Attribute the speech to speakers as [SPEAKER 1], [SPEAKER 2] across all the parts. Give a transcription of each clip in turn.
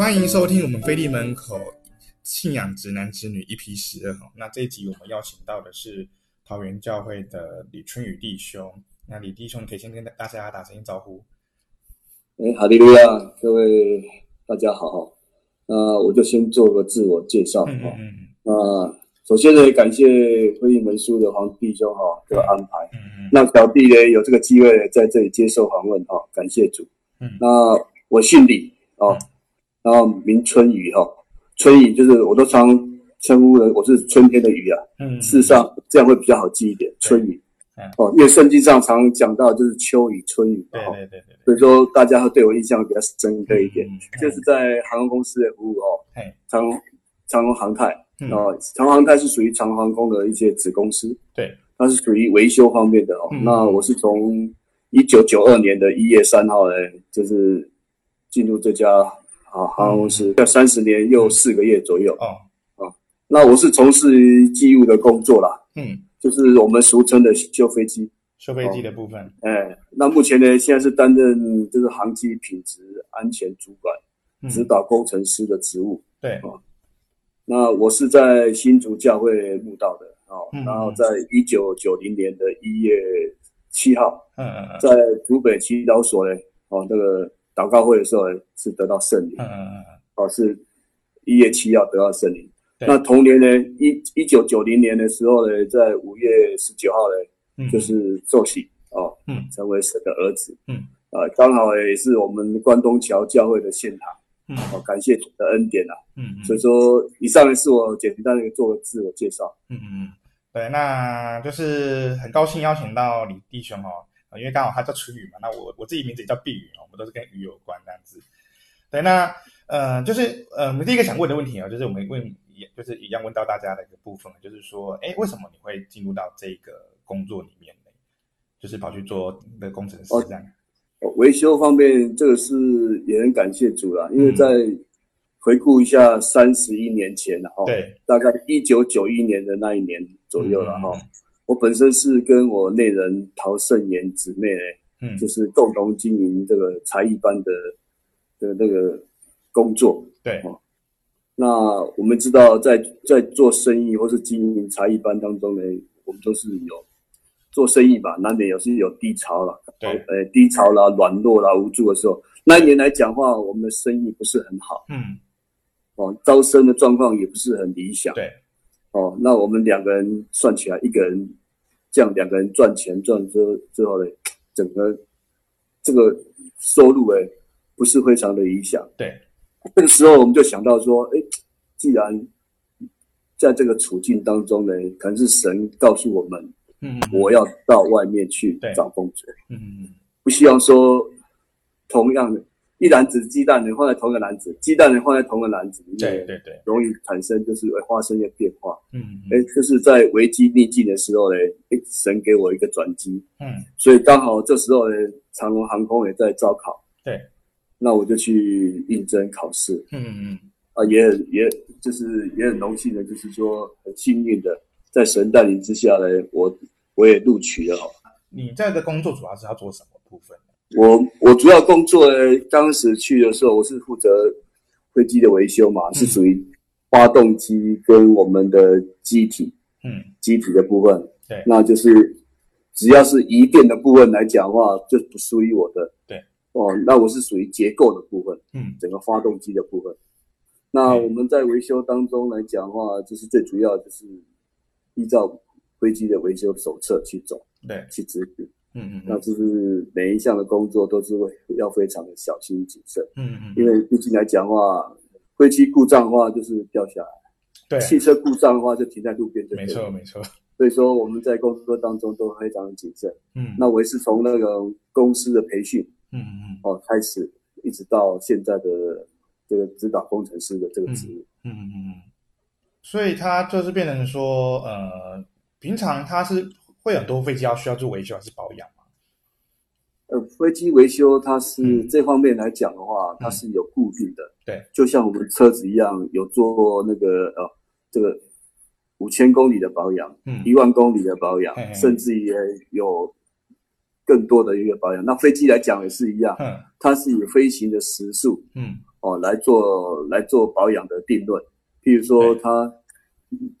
[SPEAKER 1] 欢迎收听我们飞利门口信仰直男直女一批十二哈。那这一集我们邀请到的是桃园教会的李春雨弟兄。那李弟兄可以先跟大家打声招呼。
[SPEAKER 2] 哎，哈利路亚，各位大家好。那我就先做个自我介绍哈。嗯，嗯，嗯。那首先呢，感谢腓利门书的黄弟兄哈这个安排。嗯嗯。那小弟呢有这个机会在这里接受访问哈，感谢主。嗯。那我姓李啊。嗯然后名春雨哈，春雨就是我都常称呼人，我是春天的雨啊。嗯，事实上这样会比较好记一点，春雨。哦，因为圣经上常讲到就是秋雨、春雨。对对对对。所以说大家会对我印象比较深刻一点，就是在航空公司的服务哦。长长荣航太哦，长荣航太是属于长荣航空的一些子公司。对。它是属于维修方面的哦。那我是从一九九二年的一月三号呢，就是进入这家。啊，航空公司要三十年又四个月左右。哦，啊，那我是从事机务的工作啦。嗯，就是我们俗称的修飞机，
[SPEAKER 1] 修飞机的部分。
[SPEAKER 2] 哎，那目前呢，现在是担任就是航机品质安全主管、指导工程师的职务。对啊，那我是在新竹教会慕道的啊，然后在一九九零年的一月七号，嗯嗯嗯，在竹北祈祷所呢，哦，那个。祷告会的时候是得到圣灵，嗯嗯嗯，哦，是一月七号得到圣灵。那同年呢，一一九九零年的时候呢，在五月十九号呢，就是受洗哦，嗯，成为神的儿子，嗯，啊，刚好也是我们关东桥教会的献堂，嗯，哦，感谢主的恩典啊，嗯，所以说以上呢是我简单的做个自我介绍，
[SPEAKER 1] 嗯嗯嗯，对，那就是很高兴邀请到李弟兄哦。因为刚好他叫春雨嘛，那我我自己名字也叫碧雨，我们都是跟雨有关这样子。对，那呃，就是呃，我们第一个想问的问题啊，就是我们问，就是一样问到大家的一个部分，就是说，哎，为什么你会进入到这个工作里面呢？就是跑去做的工程师这样。
[SPEAKER 2] 哦，维修方面，这个是也很感谢主啦，因为在回顾一下三十一年前哈，对，大概一九九一年的那一年左右了哈。我本身是跟我内人陶圣妍姊妹呢，嗯，就是共同经营这个才艺班的的那个工作。对，哦那我们知道在，在在做生意或是经营才艺班当中呢，我们都是有做生意吧，难免有是有低潮了，对，呃，低潮啦、软弱啦、无助的时候。那一年来讲话，我们的生意不是很好，嗯，哦，招生的状况也不是很理想，对，哦，那我们两个人算起来，一个人。这样两个人赚钱赚之之后呢，整个这个收入哎，不是非常的理想。对，这个时候我们就想到说，哎，既然在这个处境当中呢，可能是神告诉我们，嗯，我要到外面去找工作，嗯嗯，不希望说同样的。一篮子鸡蛋你放在同一个篮子，鸡蛋你放在同一个篮子里面，对对对，容易产生就是会发生一些变化。嗯，哎，就是在危机逆境的时候呢，哎，神给我一个转机。嗯，所以刚好这时候呢，长隆航空也在招考。对，那我就去应征考试。嗯嗯，啊，也很也就是也很荣幸的，就是说很幸运的，在神带领之下呢，我我也录取了。
[SPEAKER 1] 你在的工作主要是要做什么部分？
[SPEAKER 2] 我我主要工作呢，当时去的时候，我是负责飞机的维修嘛，嗯、是属于发动机跟我们的机体，嗯，机体的部分，对，那就是只要是移电的部分来讲的话，就不属于我的，对，哦，那我是属于结构的部分，嗯，整个发动机的部分。那我们在维修当中来讲的话，就是最主要就是依照飞机的维修手册去走，对，去执行。嗯嗯，那就是每一项的工作都是会要非常的小心谨慎。嗯嗯，因为毕竟来讲的话，飞机故障的话就是掉下来，对，汽车故障的话就停在路边就没错没错。所以说我们在工作当中都非常的谨慎。嗯，那我也是从那个公司的培训，嗯嗯哦开始，一直到现在的这个指导工程师的这个职务。嗯嗯嗯，
[SPEAKER 1] 所以他就是变成说，呃，平常他是。会很多飞机要需要做维修还是保养吗？
[SPEAKER 2] 呃，飞机维修它是、嗯、这方面来讲的话，它是有固定的。对、嗯，就像我们车子一样，有做那个呃这个五千公里的保养，嗯，一万公里的保养，嘿嘿甚至也有更多的一个保养。那飞机来讲也是一样，嗯，它是以飞行的时速，嗯，哦来做来做保养的定论。譬如说它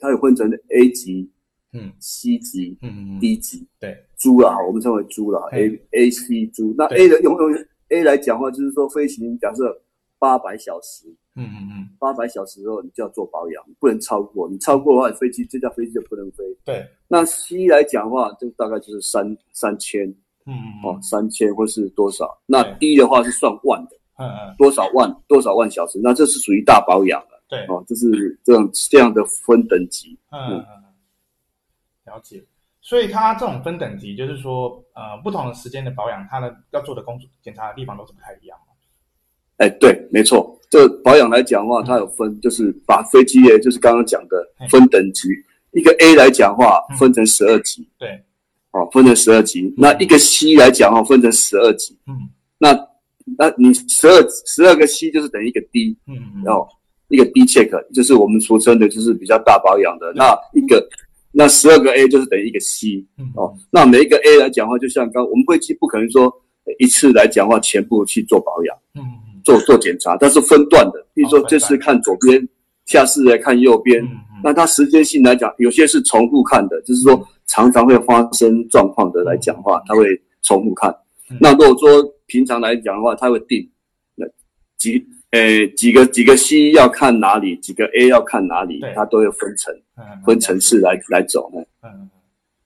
[SPEAKER 2] 它有分成 A 级、嗯 C 级、嗯 D 级，
[SPEAKER 1] 对，
[SPEAKER 2] 猪啦，我们称为猪啦，A A C 猪。那 A 的用用 A 来讲话，就是说飞行假设八百小时。嗯嗯嗯，八百小时之后你就要做保养，不能超过。你超过的话，飞机这架飞机就不能飞。
[SPEAKER 1] 对。
[SPEAKER 2] 那 C 来讲的话，就大概就是三三千，嗯嗯哦，三千或是多少？那 D 的话是算万的，嗯嗯，多少万多少万小时？那这是属于大保养了。
[SPEAKER 1] 对。
[SPEAKER 2] 哦，这是这样这样的分等级。
[SPEAKER 1] 嗯嗯嗯，了解。所以它这种分等级，就是说，呃，不同的时间的保养，它的要做的工作检查的地方都是不太一样。
[SPEAKER 2] 哎，对，没错。这保养来讲的话，它有分，就是把飞机诶，就是刚刚讲的分等级。一个 A 来讲话，分成十二级。
[SPEAKER 1] 对，
[SPEAKER 2] 哦，分成十二级。那一个 C 来讲的话，分成十二级。嗯，那那你十二十二个 C 就是等于一个 D。嗯嗯。然后一个 D check 就是我们俗称的，就是比较大保养的。那一个那十二个 A 就是等于一个 C。哦，那每一个 A 来讲的话，就像刚我们会去不可能说一次来讲话，全部去做保养。嗯。做做检查，但是分段的，比如说这次看左边，下次来看右边。那它时间性来讲，有些是重复看的，就是说常常会发生状况的来讲的话，它会重复看。那如果说平常来讲的话，它会定那几诶几个几个 C 要看哪里，几个 A 要看哪里，它都会分层分层次来来走。呢嗯，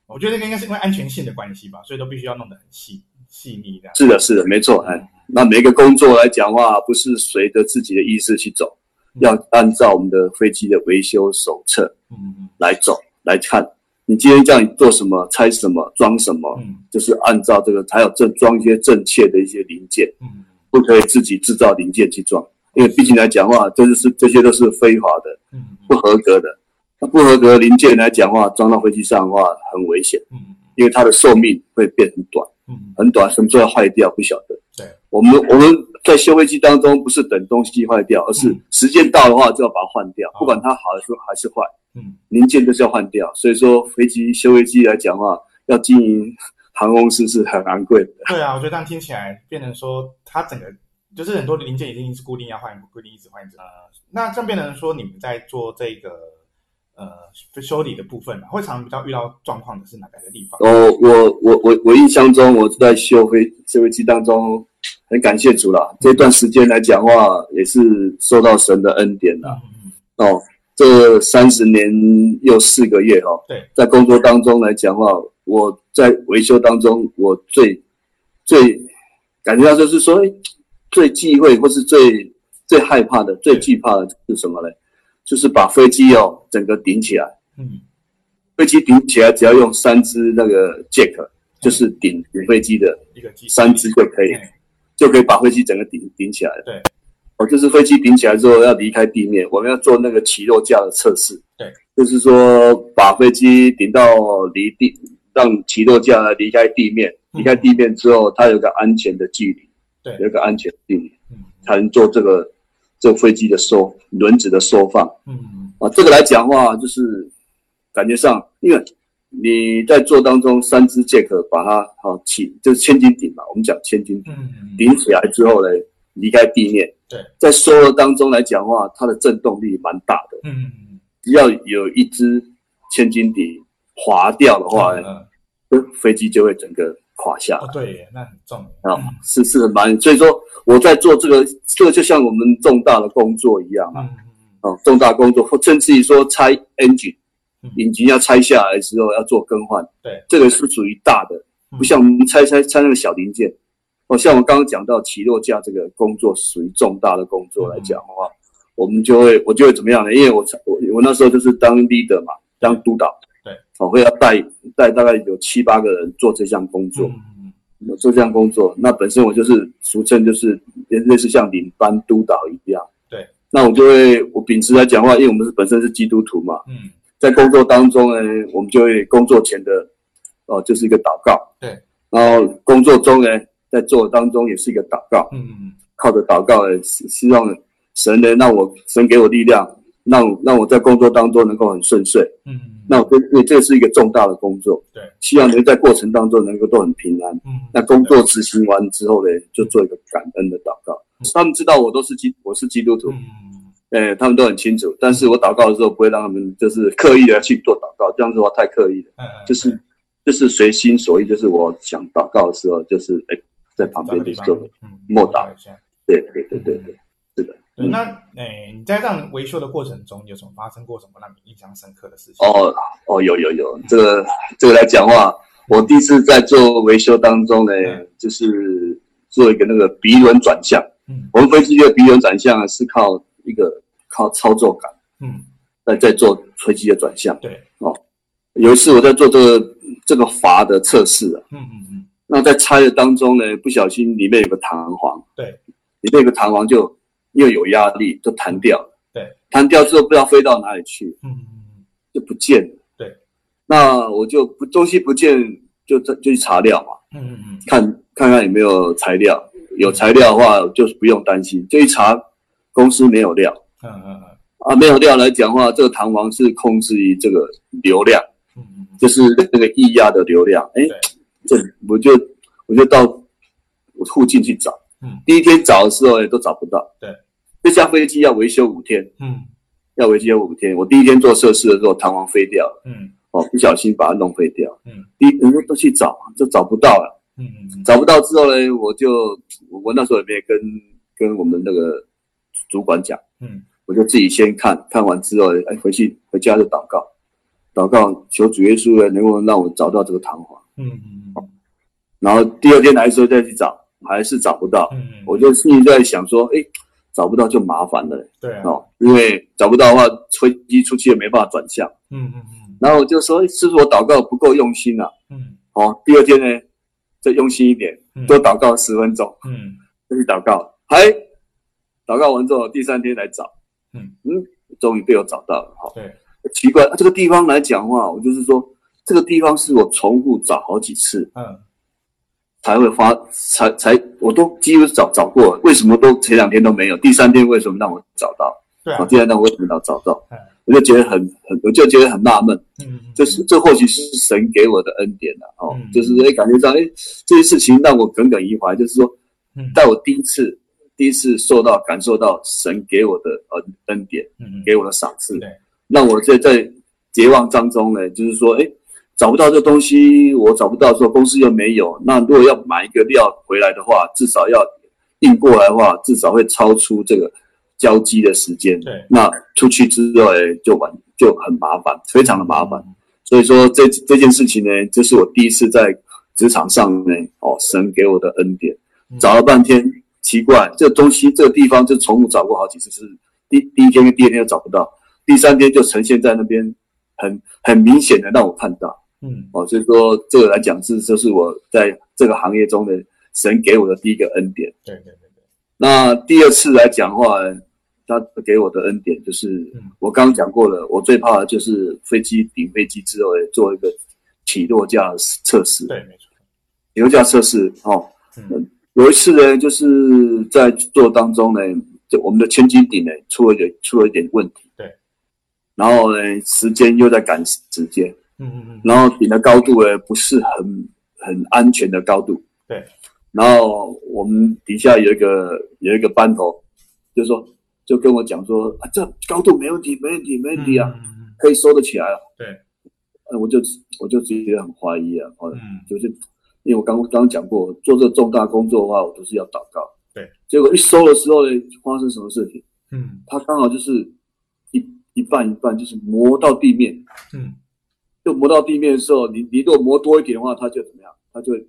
[SPEAKER 1] 我觉得这个应该是因为安全性的关系吧，所以都必须要弄得很细细腻的。
[SPEAKER 2] 是的，是的，没错，哎。那每个工作来讲的话，不是随着自己的意识去走，要按照我们的飞机的维修手册，嗯，来走来看。你今天叫你做什么、拆什么、装什么，嗯，就是按照这个，还有正装一些正确的一些零件，嗯，不可以自己制造零件去装，因为毕竟来讲的话，这就是这些都是非法的，嗯，不合格的。那不合格零件来讲的话，装到飞机上的话很危险，嗯，因为它的寿命会变很短，嗯，很短，什么时候要坏掉不晓得。对，我们我们在修飞机当中，不是等东西坏掉，而是时间到的话就要把它换掉，不管它好的时候还是坏，嗯，零件都是要换掉。所以说，飞机修飞机来讲的话，要经营航空公司是很昂贵的。
[SPEAKER 1] 对啊，我觉得这样听起来，变成说它整个就是很多零件一定是固定要换，不固定一直换一直呃。那这样变成说，你们在做这个。呃，就修理的部分，会常比较遇到状况的是哪个地方？
[SPEAKER 2] 哦，我我我我印象中，我在修飞修飞机当中，很感谢主了。这段时间来讲的话，也是受到神的恩典了。嗯嗯。哦，这三十年又四个月哦。对。在工作当中来讲的话，我在维修当中，我最最感觉到就是说，最忌讳或是最最害怕的、最惧怕的是什么呢？就是把飞机哦整个顶起来，嗯，飞机顶起来只要用三支那个 jack，就是顶顶飞机的一个三支就可以，就可以把飞机整个顶顶起来。了。对，哦，就是飞机顶起来之后要离开地面，我们要做那个起落架的测试。对，就是说把飞机顶到离地，让起落架离开地面，离开地面之后，它有个安全的距离，对，有个安全距离，嗯，才能做这个。这飞机的收轮子的收放，嗯。啊，这个来讲的话，就是感觉上，因为你在做当中，三只 jack 把它好起，就是千斤顶嘛，我们讲千斤顶，顶起来之后呢，离开地面，对，在收的当中来讲的话，它的震动力蛮大的，嗯，只要有一只千斤顶滑掉的话呢，嗯，飞机就会整个。垮下来，
[SPEAKER 1] 哦，对，那很重啊，
[SPEAKER 2] 哦，是是很蛮，所以说我在做这个，这个就像我们重大的工作一样啊，重大工作或甚至于说拆 engine，引擎要拆下来之后要做更换，对，这个是属于大的，不像我们拆拆拆那个小零件，哦，像我刚刚讲到起落架这个工作属于重大的工作来讲的话，我们就会我就会怎么样呢？因为我我我那时候就是当 leader 嘛，当督导。对，我会要带带大概有七八个人做这项工作，嗯，做这项工作，那本身我就是俗称就是类似像领班督导一样。对，那我就会我秉持来讲话，因为我们是本身是基督徒嘛，嗯，在工作当中呢，我们就会工作前的哦就是一个祷告，对，然后工作中呢，在做当中也是一个祷告，嗯嗯，靠着祷告呢，希望神能让我神给我力量。让让我在工作当中能够很顺遂，嗯，那我因为这是一个重大的工作，对，希望能在过程当中能够都很平安，嗯，那工作执行完之后呢，就做一个感恩的祷告，他们知道我都是基，我是基督徒，嗯，哎，他们都很清楚。但是我祷告的时候不会让他们就是刻意的去做祷告，这样子的话太刻意了，嗯，就是就是随心所欲，就是我想祷告的时候，就是哎，在旁边就做默祷，对对对对对，
[SPEAKER 1] 那哎，你在这样维修的过程中，有什么发生过什么让你印象深刻的事情？
[SPEAKER 2] 哦哦，有有有，这个这个来讲话。我第一次在做维修当中呢，嗯、就是做一个那个鼻轮转向。嗯，我们飞机的鼻轮转向是靠一个靠操作杆。嗯，在在做飞机的转向。对，哦，有一次我在做这个这个阀的测试啊。嗯嗯嗯。那在拆的当中呢，不小心里面有个弹簧。对，里面有个弹簧就因为有压力就弹掉了。对，弹掉之后不知道飞到哪里去。嗯。嗯嗯，就不见了。对。那我就不东西不见，就就去查料嘛，嗯嗯嗯，看看看有没有材料，有材料的话就不用担心，就一查公司没有料，嗯嗯嗯，啊没有料来讲的话，这个弹簧是控制于这个流量，嗯嗯，就是那个液压的流量，哎，这我就我就到我附近去找，嗯，第一天找的时候也都找不到，对，这架飞机要维修五天，嗯，要维修五天，我第一天做测试的时候弹簧飞掉了，嗯。哦，不小心把它弄飞掉。嗯，第一，人家都去找，就找不到了。嗯嗯，找不到之后呢，我就我那时候也没跟跟我们那个主管讲。嗯，我就自己先看看完之后，哎，回去回家就祷告，祷告求主耶稣呢，能够让我找到这个弹簧。嗯嗯嗯。然后第二天来的时候再去找，还是找不到。嗯嗯。我就心里在想说，哎，找不到就麻烦了。对啊。哦，因为找不到的话，飞机出去也没办法转向。嗯嗯嗯。然后我就说，是不是我祷告不够用心啊？嗯，好，第二天呢，再用心一点，多祷告十分钟。嗯，再去祷告，还祷告完之后，第三天来找，嗯嗯，终于被我找到了。好，对，奇怪，这个地方来讲的话，我就是说，这个地方是我重复找好几次，嗯，才会发，才才我都几乎找找过，为什么都前两天都没有？第三天为什么让我找到？对啊，第三天为什么让我找到？我就觉得很很，我就觉得很纳闷，嗯，就是这或许是神给我的恩典了，哦，就是哎，感觉上哎，这些事情让我耿耿于怀，就是说，在我第一次第一次受到感受到神给我的恩恩典，嗯，给我的赏赐，对，让我在在绝望当中呢，就是说，哎，找不到这东西，我找不到，说公司又没有，那如果要买一个料回来的话，至少要运过来的话，至少会超出这个。交机的时间，对，那出去之后诶就完就很麻烦，非常的麻烦。所以说这这件事情呢，这是我第一次在职场上呢，哦，神给我的恩典。找了半天，奇怪，这东西这个地方就重复找过好几次，是第第一天跟第二天又找不到，第三天就呈现在那边，很很明显的让我看到，嗯，哦，所以说这个来讲是就是我在这个行业中的神给我的第一个恩典。对对对对。那第二次来讲的话。他给我的恩典就是，我刚刚讲过了，我最怕的就是飞机顶飞机之后做一个起落架测试。对，没错。起落架测试哦，嗯，有一次呢，就是在做当中呢，就我们的千斤顶呢出了一点出了一点问题。对。然后呢，时间又在赶时间。嗯嗯嗯。然后顶的高度呢不是很很安全的高度。对。然后我们底下有一个有一个班头，就是说。就跟我讲说啊，这高度没问题，没问题，没问题啊，嗯、可以收得起来了。对，呃，我就我就直接很怀疑啊，嗯，就是因为我刚刚讲过，做这重大工作的话，我都是要祷告。对，结果一收的时候呢，发生什么事情？嗯，它刚好就是一一半一半，就是磨到地面。嗯，就磨到地面的时候，你你如果磨多一点的话，它就怎么样？它就会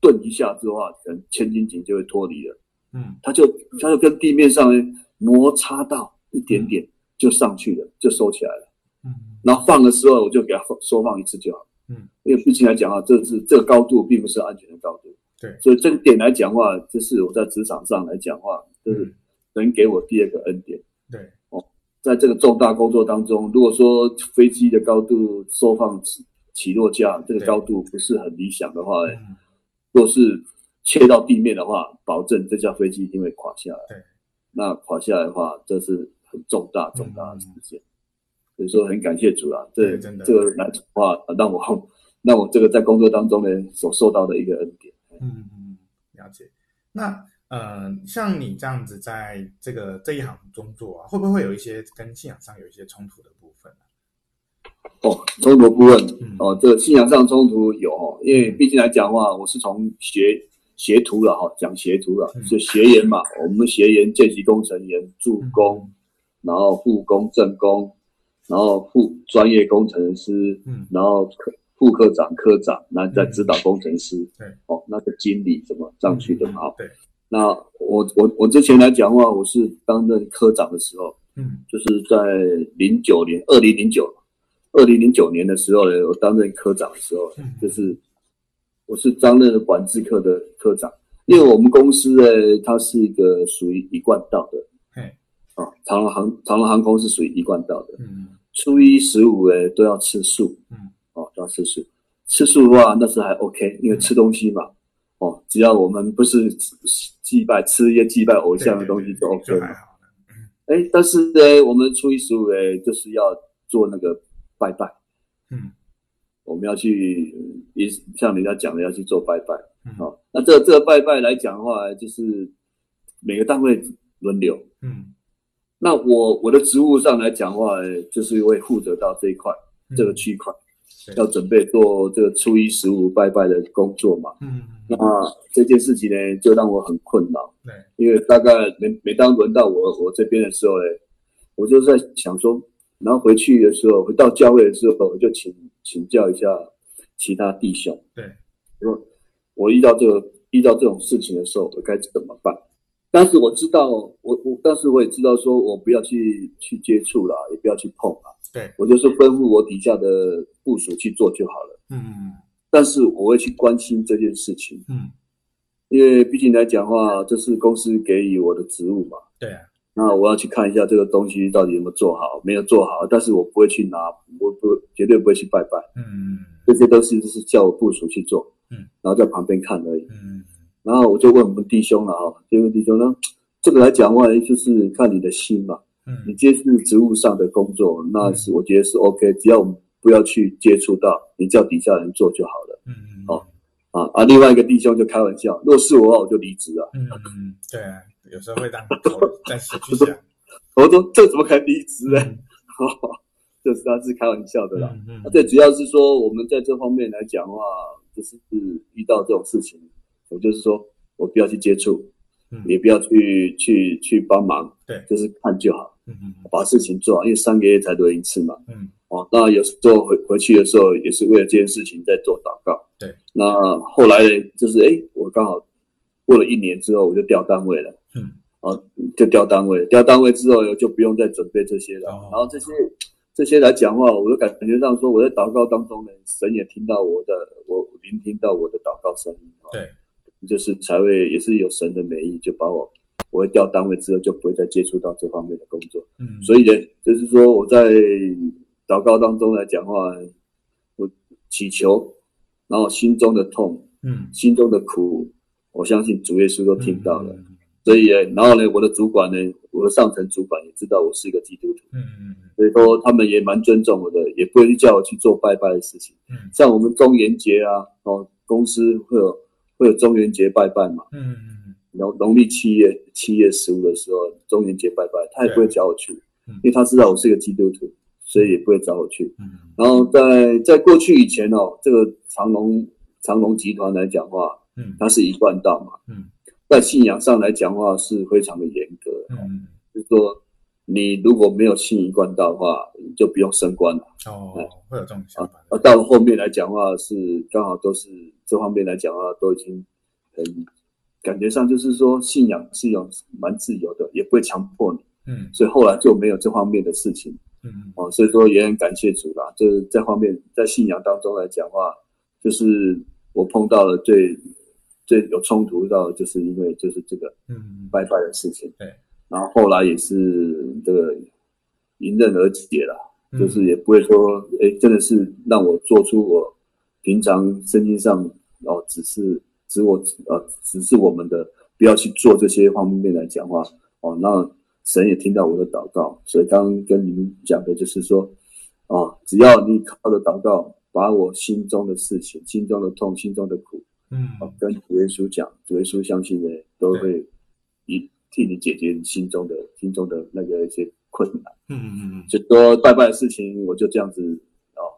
[SPEAKER 2] 顿一下之后啊，可能千斤顶就会脱离了。嗯，它就它就跟地面上呢。摩擦到一点点就上去了，就收起来了。嗯，然后放的时候我就给它收放一次就好。嗯，因为毕竟来讲啊，这是这个高度并不是安全的高度。对，所以这个点来讲的话，就是我在职场上来讲的话，就是能给我第二个恩典。对，哦，在这个重大工作当中，如果说飞机的高度收放起起落架这个高度不是很理想的话，若是切到地面的话，保证这架飞机一定会垮下来。对。那垮下来的话，这是很重大重大的事件，所以说很感谢主啊，这这个来的话，让我让我这个在工作当中呢所受到的一个恩典。嗯嗯，
[SPEAKER 1] 了解。那嗯，像你这样子在这个这一行工作啊，会不会有一些跟信仰上有一些冲突的部分呢？
[SPEAKER 2] 哦，冲突部分，嗯、哦，这个信仰上冲突有哦，因为毕竟来讲的话，我是从学学徒了哈，讲学徒了，就学员嘛，我们学员见习工程员、助工，嗯、然后副工、正工，然后副专业工程师，嗯，然后科副科长、科长，那在指导工程师，对、嗯，哦，那个经理怎么上去的嘛？对。那我我我之前来讲的话，我是担任科长的时候，嗯，就是在零九年，二零零九，二零零九年的时候呢，我担任科长的时候，嗯，就是我是担任管制科的科长，因为我们公司呢，它是一个属于一贯道的，嗯，啊，长隆航长隆航空是属于一贯道的，嗯，初一十五呢都要吃素，嗯，哦，都要吃素，吃素的话那是还 OK，因为吃东西嘛。哦，只要我们不是祭拜吃一些祭拜偶像的东西就 OK 了。哎，但是呢，我们初一十五呢，就是要做那个拜拜。嗯，我们要去，也像人家讲的，要去做拜拜。嗯，好，那这个、这个拜拜来讲的话，就是每个单位轮流。嗯，那我我的职务上来讲的话，就是会负责到这一块、嗯、这个区块。要准备做这个初一十五拜拜的工作嘛？嗯，那这件事情呢，就让我很困扰。对，因为大概每每当轮到我我这边的时候呢，我就在想说，然后回去的时候，回到教会的时候，我就请请教一下其他弟兄。对，我我遇到这个遇到这种事情的时候，我该怎么办？但是我知道，我我但是我也知道，说我不要去去接触了，也不要去碰了。对，我就是吩咐我底下的部署去做就好了。嗯，但是我会去关心这件事情。嗯，因为毕竟来讲的话，这是公司给予我的职务嘛。对啊。那我要去看一下这个东西到底有没有做好，没有做好，但是我不会去拿，我不绝对不会去拜拜。嗯，这些都是就是叫我部署去做。嗯，然后在旁边看而已。嗯，然后我就问我们弟兄了啊，就问弟兄呢，这个来讲的话，就是看你的心嘛。你接触职务上的工作，那是我觉得是 OK，只要我们不要去接触到，你叫底下人做就好了。嗯嗯。好啊啊！另外一个弟兄就开玩笑，如果是我的话，我就离职了。嗯嗯，对啊，有时候会当头在想，我说这怎么可能离职呢？就是他是开玩笑的啦。嗯嗯。最主要是说，我们在这方面来讲的话，就是遇到这种事情，我就是说我不要去接触，也不要去去去帮忙，对，就是看就好。嗯嗯，把事情做好，因为三个月才轮一次嘛。嗯，哦，那有时候回回去的时候，也是为了这件事情在做祷告。对，那后来就是，哎，我刚好过了一年之后，我就调单位了。嗯，哦，就调单位，调单位之后就不用再准备这些了。哦，然后这些这些来讲的话，我就感觉上说，我在祷告当中呢，神也听到我的，我聆听到我的祷告声音。对，就是才会也是有神的美意，就把我。我会调单位之后，就不会再接触到这方面的工作。嗯，所以呢，就是说我在祷告当中来讲话，我祈求，然后心中的痛，嗯，心中的苦，我相信主耶稣都听到了。嗯嗯、所以，然后呢，我的主管呢，我的上层主管也知道我是一个基督徒。嗯嗯，所以说他们也蛮尊重我的，也不会去叫我去做拜拜的事情。嗯，像我们中元节啊，哦，公司会有会有中元节拜拜嘛。嗯嗯。然后农历七月七月十五的时候，中元节拜拜，他也不会找我去，嗯、因为他知道我是一个基督徒，所以也不会找我去。嗯、然后在在过去以前哦，这个长隆长隆集团来讲的话，嗯，它是一贯道嘛，嗯，在信仰上来讲的话是非常的严格，嗯，就是说你如果没有信一贯道的话，你就不用升官了。哦，嗯、会有这种想法。而到了后面来讲的话，是刚好都是这方面来讲的话，都已经很。感觉上就是说，信仰是有蛮自由的，也不会强迫你。嗯，所以后来就没有这方面的事情。嗯，哦，所以说也很感谢主啦。就是这方面在信仰当中来讲的话，就是我碰到了最最有冲突到，就是因为就是这个嗯拜拜的事情。对，然后后来也是这个迎刃而解了，就是也不会说，哎，真的是让我做出我平常圣经上哦只是。指我呃，只是我们的不要去做这些方面来讲话哦。那神也听到我的祷告，所以刚刚跟你们讲的就是说，哦，只要你靠着祷告，把我心中的事情、心中的痛、心中的苦，嗯，哦跟主耶稣讲，主耶稣相信呢，都会一替你解决你心中的心中的那个一些困难。
[SPEAKER 1] 嗯嗯嗯嗯，
[SPEAKER 2] 就说拜拜的事情，我就这样子哦，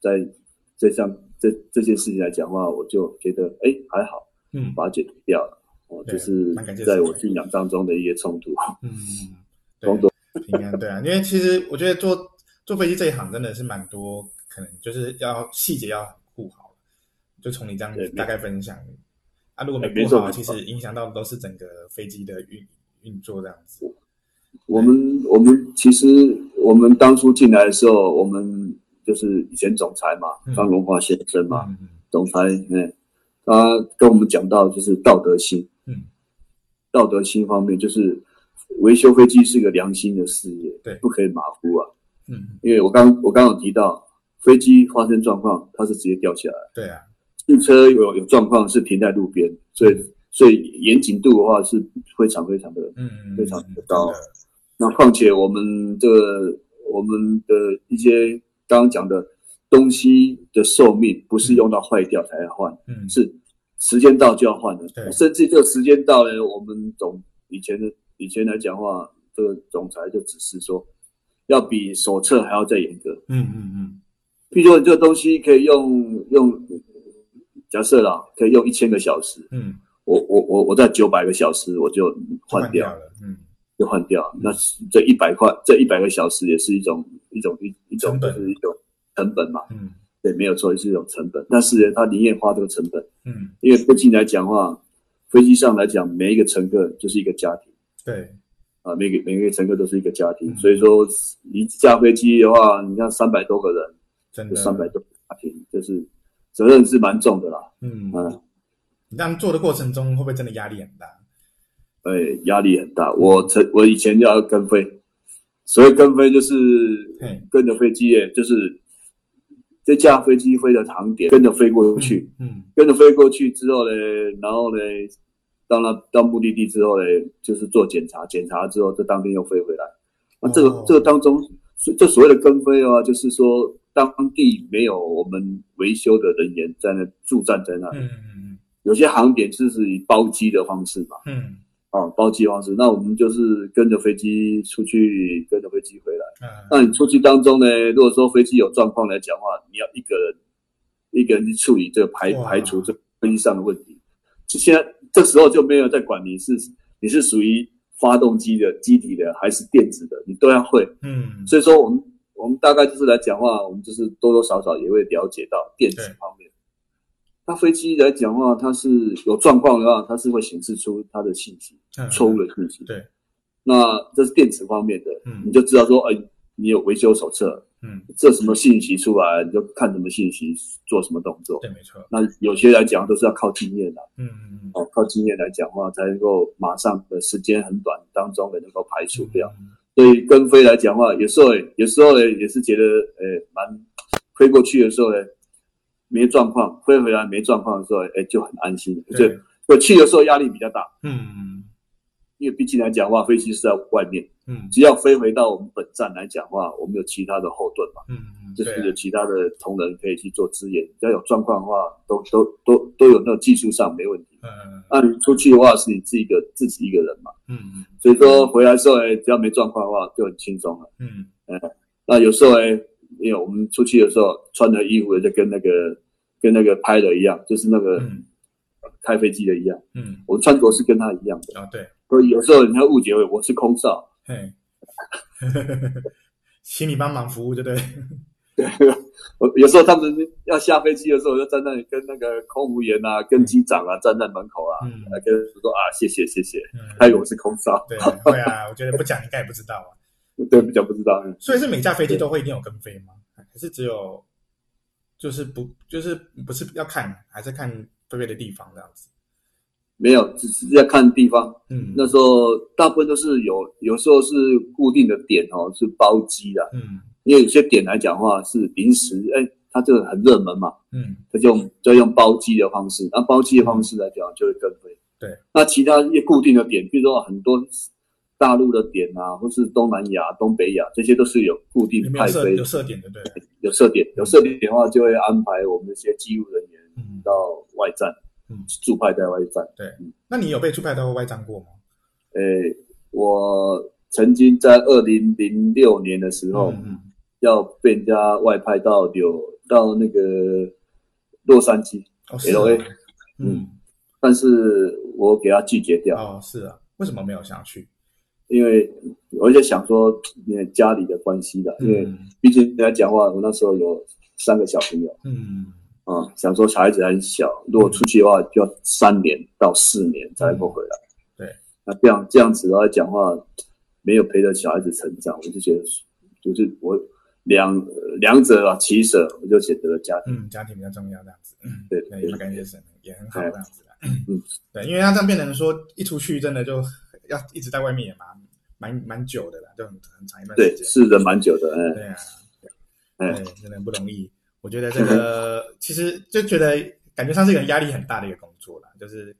[SPEAKER 2] 在这项这这件事情来讲的话，我就觉得哎还好，
[SPEAKER 1] 嗯，
[SPEAKER 2] 把它解决掉了。哦，就是在我信仰当中的一些冲突。
[SPEAKER 1] 嗯嗯，冲突平安对啊，因为其实我觉得坐坐飞机这一行真的是蛮多，可能就是要细节要顾好。就从你这样大概分享啊，如果没顾好，其实影响到的都是整个飞机的运运作这样子。
[SPEAKER 2] 我们我们其实我们当初进来的时候，我们就是以前总裁嘛，张荣华先生嘛，嗯、总裁，嗯，他跟我们讲到就是道德心，
[SPEAKER 1] 嗯，
[SPEAKER 2] 道德心方面就是维修飞机是一个良心的事业，
[SPEAKER 1] 对，
[SPEAKER 2] 不可以马虎啊，
[SPEAKER 1] 嗯，
[SPEAKER 2] 因为我刚我刚刚有提到飞机发生状况，它是直接掉下来，
[SPEAKER 1] 对啊，
[SPEAKER 2] 汽车有有状况是停在路边，所以所以严谨度的话是非常非常的，
[SPEAKER 1] 嗯嗯，
[SPEAKER 2] 非常的高。那况且我们这个我们的一些刚刚讲的东西的寿命不是用到坏掉才要换，
[SPEAKER 1] 嗯，
[SPEAKER 2] 是时间到就要换的，
[SPEAKER 1] 对，
[SPEAKER 2] 甚至这个时间到呢，我们总以前的以前来讲话，这个总裁就只是说要比手册还要再严格，
[SPEAKER 1] 嗯嗯嗯，
[SPEAKER 2] 譬如说你这个东西可以用用，假设啦，可以用一千个小时，
[SPEAKER 1] 嗯，
[SPEAKER 2] 我我我我在九百个小时我就换掉
[SPEAKER 1] 了，嗯。
[SPEAKER 2] 就换掉，那这一百块，这一百个小时也是一种一种一一种就是一种成本嘛，
[SPEAKER 1] 嗯，
[SPEAKER 2] 对，没有错，也是一种成本。但是呢，他宁愿花这个成本，
[SPEAKER 1] 嗯，
[SPEAKER 2] 因为飞机来讲话，飞机上来讲，每一个乘客就是一个家庭，
[SPEAKER 1] 对，
[SPEAKER 2] 啊，每个每个乘客都是一个家庭，所以说一架飞机的话，你像三百多个人，
[SPEAKER 1] 真的。
[SPEAKER 2] 三百多个家庭，就是责任是蛮重的啦，
[SPEAKER 1] 嗯。嗯，你这样做的过程中，会不会真的压力很大？
[SPEAKER 2] 哎，压力很大。我曾我以前要跟飞，所谓跟飞就是跟着飞机耶，就是这架飞机飞的航点跟着飞过去，
[SPEAKER 1] 嗯，
[SPEAKER 2] 跟着飞过去之后呢，然后呢，到了到目的地之后呢，就是做检查，检查之后，这当天又飞回来。那这个这个当中，这所谓的跟飞的话，就是说当地没有我们维修的人员在那驻站在那。里，
[SPEAKER 1] 嗯嗯，
[SPEAKER 2] 有些航点就是以包机的方式嘛，
[SPEAKER 1] 嗯。
[SPEAKER 2] 啊，包机方式，那我们就是跟着飞机出去，跟着飞机回来。
[SPEAKER 1] 嗯，
[SPEAKER 2] 那你出去当中呢，如果说飞机有状况来讲话，你要一个人一个人去处理这个排排除这飞机上的问题。就现在这时候就没有在管你是你是属于发动机的机体的还是电子的，你都要会。
[SPEAKER 1] 嗯，
[SPEAKER 2] 所以说我们我们大概就是来讲话，我们就是多多少少也会了解到电子方面。那飞机来讲的话，它是有状况的话，它是会显示出它的信息，错误的信息。
[SPEAKER 1] 对，
[SPEAKER 2] 那这是电池方面的，
[SPEAKER 1] 嗯，
[SPEAKER 2] 你就知道说，哎，你有维修手册，
[SPEAKER 1] 嗯，
[SPEAKER 2] 这什么信息出来，你就看什么信息，做什么动作。
[SPEAKER 1] 对，没错。
[SPEAKER 2] 那有些来讲都是要靠经验的，
[SPEAKER 1] 嗯嗯嗯，
[SPEAKER 2] 哦，靠经验来讲的话，才能够马上的时间很短当中的能够排除掉。所以跟飞来讲的话，有时候有时候呢也是觉得，呃，蛮飞过去的时候呢。没状况，飞回来没状况的时候，哎，就很安心。对，我去的时候压力比较大。
[SPEAKER 1] 嗯，
[SPEAKER 2] 因为毕竟来讲的话，飞机是在外面。
[SPEAKER 1] 嗯，
[SPEAKER 2] 只要飞回到我们本站来讲的话，我们有其他的后盾嘛。
[SPEAKER 1] 嗯
[SPEAKER 2] 嗯，就是有其他的同仁可以去做支援。只要有状况的话，都都都都有那种技术上没问题。
[SPEAKER 1] 嗯嗯。
[SPEAKER 2] 那你出去的话，是你自己一个自己一个人嘛。
[SPEAKER 1] 嗯嗯。
[SPEAKER 2] 所以说回来的时候，哎，只要没状况的话，就很轻松了。
[SPEAKER 1] 嗯
[SPEAKER 2] 嗯。那有时候哎，因为我们出去的时候穿的衣服就跟那个。跟那个拍的一样，就是那个开飞机的一样。
[SPEAKER 1] 嗯，
[SPEAKER 2] 我穿着是跟他一样的。
[SPEAKER 1] 啊，对。
[SPEAKER 2] 所以有时候人家误解为我是空少。
[SPEAKER 1] 嘿，请你帮忙服务，对不对？
[SPEAKER 2] 对。我有时候他们要下飞机的时候，我就站在那里跟那个空服员啊、跟机长啊站在门口啊，来跟说啊谢谢谢谢，还以为我是空少。
[SPEAKER 1] 对，会啊，我觉得不讲应该也不知道啊。
[SPEAKER 2] 对，比较不知道。
[SPEAKER 1] 所以是每架飞机都会一定有跟飞吗？还是只有？就是不，就是不是要看，还是看飞飞的地方这样子？
[SPEAKER 2] 没有，只是要看地方。
[SPEAKER 1] 嗯，
[SPEAKER 2] 那时候大部分都是有，有时候是固定的点哦，是包机的。
[SPEAKER 1] 嗯，
[SPEAKER 2] 因为有些点来讲的话是临时，哎，它这个很热门嘛。
[SPEAKER 1] 嗯，
[SPEAKER 2] 它就用就用包机的方式，那包机的方式来讲就会跟飞。
[SPEAKER 1] 对，
[SPEAKER 2] 那其他一些固定的点，比如说很多。大陆的点啊，或是东南亚、东北亚，这些都是有固定派飞，
[SPEAKER 1] 有设点的，对，
[SPEAKER 2] 有设点，有设点的话，就会安排我们这些机务人员到外站，
[SPEAKER 1] 嗯，
[SPEAKER 2] 驻派在外站。
[SPEAKER 1] 对，那你有被驻派到外站过吗？
[SPEAKER 2] 诶，我曾经在二零零六年的时候，嗯、要被人家外派到有到那个洛杉矶、哦、，LA，嗯，嗯，但是我给他拒绝掉。
[SPEAKER 1] 哦，是啊，为什么没有想去？
[SPEAKER 2] 因为我就想说，因为家里的关系的，嗯、因为毕竟人家讲话，我那时候有三个小朋友，嗯，啊，想说小孩子还小，如果出去的话，就要三年到四年才能够回来。
[SPEAKER 1] 对、嗯，
[SPEAKER 2] 那这样这样子来讲话，没有陪着小孩子成长，我就觉得，就是我两两者啊取舍，我就选择了家庭。
[SPEAKER 1] 嗯，家庭比较重要，这样子。嗯，对，对，也感谢神，也很好，这样子的。嗯，对，因为他这样变成说，一出去真的就。要一直在外面也蛮蛮蛮久的啦，就很很长一段时间。
[SPEAKER 2] 对，是的，蛮久的。嗯，
[SPEAKER 1] 对啊，对，真的不容易。我觉得这个 其实就觉得感觉上是一个压力很大的一个工作啦。就是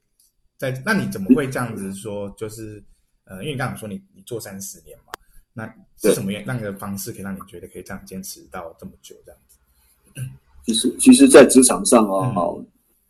[SPEAKER 1] 在那你怎么会这样子说？就是呃，因为你刚刚说你你做三十年嘛，那是什么样那个方式可以让你觉得可以这样坚持到这么久这样子？
[SPEAKER 2] 其实，其实，在职场上啊，好，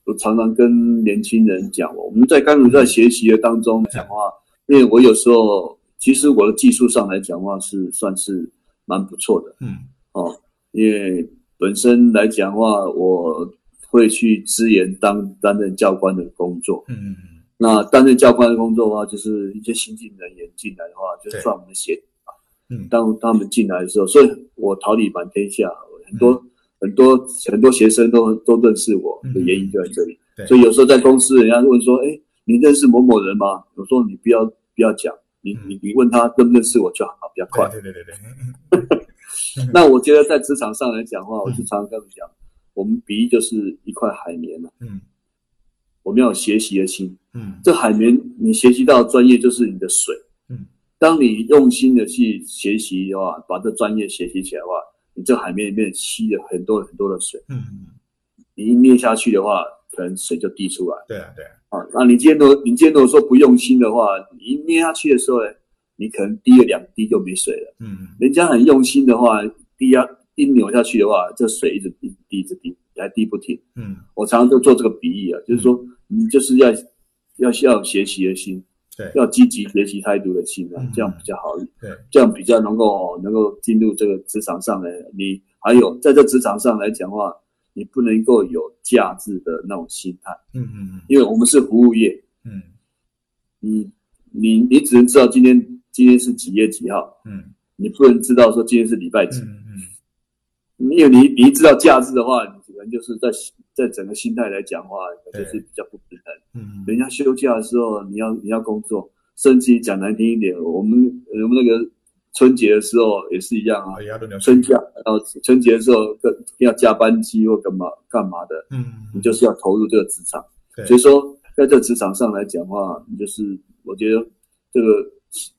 [SPEAKER 2] 我常常跟年轻人讲，我们在刚刚在学习的当中讲话。因为我有时候，其实我的技术上来讲的话是算是蛮不错的，嗯，哦，因为本身来讲的话，我会去支援当担任教官的工作，嗯。嗯嗯，那担任教官的工作的话，就是一些新进人员进来的话，就算我们的鞋啊，嗯，当他们进来的时候，所以我桃李满天下，很多、嗯、很多很多学生都都认识我的原因就在这里，对，所以有时候在公司，人家问说，哎。你认识某某人吗？我说你不要不要讲，你你你问他认不认识我就好，比较快。
[SPEAKER 1] 对对对对。
[SPEAKER 2] 那我觉得在职场上来讲的话，我就常常跟他们讲，我们比喻就是一块海绵了。嗯。我们要有学习的心。嗯。这海绵你学习到专业就是你的水。嗯。当你用心的去学习的话，把这专业学习起来的话，你这海绵里面吸了很多很多的水。嗯。你一捏下去的话，可能水就滴出来。
[SPEAKER 1] 对啊，对啊。
[SPEAKER 2] 啊，那你今天如果你今天如果说不用心的话，你一捏下去的时候呢，你可能滴了两滴就没水了。嗯，人家很用心的话，滴呀一扭下去的话，这水一直滴滴着滴，还滴不停。嗯，我常常都做这个比喻啊，就是说你就是要要需要学习的心，对，要积极学习态度的心啊，这样比较好。对，这样比较能够能够进入这个职场上来。你还有在这职场上来讲的话。你不能够有价值的那种心态，嗯嗯嗯，因为我们是服务业，嗯，你你你只能知道今天今天是几月几号，嗯，你不能知道说今天是礼拜几，嗯嗯，因为你你一知道价值的话，你可能就是在在整个心态来讲的话，就是比较不平衡，嗯，人家休假的时候你要你要工作，甚至讲难听一点，我们我们那个。春节的时候也是一样啊，春假，然后春节的时候跟要加班机或干嘛干嘛的，嗯，你就是要投入这个职场，所以说在这职场上来讲的话，你就是我觉得这个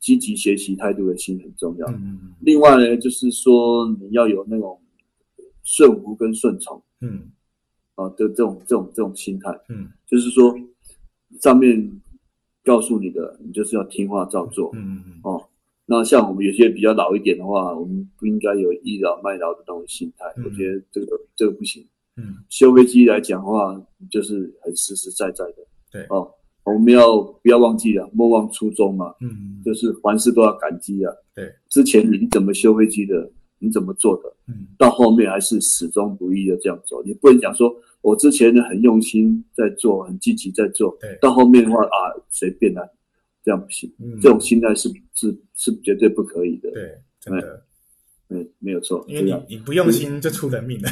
[SPEAKER 2] 积极学习态度的心很重要。嗯，另外呢，就是说你要有那种顺服跟顺从，嗯，啊的这种这种这种心态，嗯，就是说上面告诉你的，你就是要听话照做，嗯嗯。哦。那像我们有些比较老一点的话，我们不应该有倚老卖老的那种心态。嗯、我觉得这个这个不行。嗯，修飞机来讲的话，就是很实实在在的。对哦，我们要不要忘记了，莫忘初衷嘛。嗯，就是凡事都要感激啊。对，之前你怎么修飞机的，你怎么做的，嗯，到后面还是始终如一的这样做。你不能讲说我之前呢很用心在做，很积极在做，对，到后面的话啊随便来。这样不行，嗯、这种心态是是是绝对不可以的。
[SPEAKER 1] 对，真的，
[SPEAKER 2] 嗯，没有错。
[SPEAKER 1] 因为你你不用心就出人命了。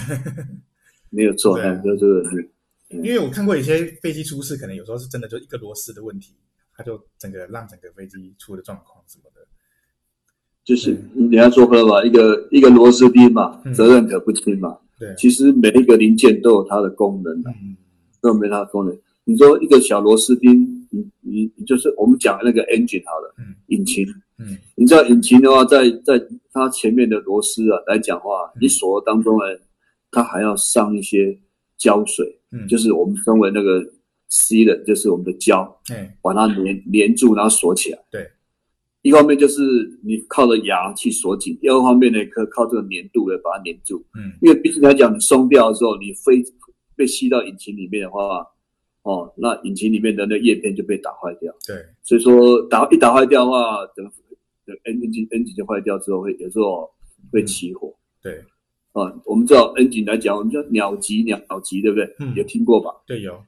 [SPEAKER 2] 没有错，嗯，这这个是。
[SPEAKER 1] 因为我看过有些飞机出事，可能有时候是真的就一个螺丝的问题，它就整个让整个飞机出的状况什么的。
[SPEAKER 2] 就是你要说说吧，一个一个螺丝钉嘛，责任可不轻嘛。对，其实每一个零件都有它的功能的，都没它的功能。你说一个小螺丝钉。你你你就是我们讲的那个 engine 好了，嗯，引擎，嗯，你知道引擎的话，在在它前面的螺丝啊来讲的话，你锁当中呢，它还要上一些胶水，嗯，就是我们称为那个 sealant，就是我们的胶，嗯，把它粘粘住，然后锁起来。对，一方面就是你靠着牙去锁紧，第二方面呢，可靠这个粘度来把它粘住，嗯，因为毕竟来讲，你松掉的时候，你飞被吸到引擎里面的话。哦，那引擎里面的那叶片就被打坏掉。
[SPEAKER 1] 对，
[SPEAKER 2] 所以说打一打坏掉的话，整个 engine engine 就坏掉之后会有时候会起火。
[SPEAKER 1] 嗯、对，
[SPEAKER 2] 啊，我们知道 engine 来讲，我们叫鸟击鸟鸟击，对不对？嗯，有听过吧？
[SPEAKER 1] 对，有。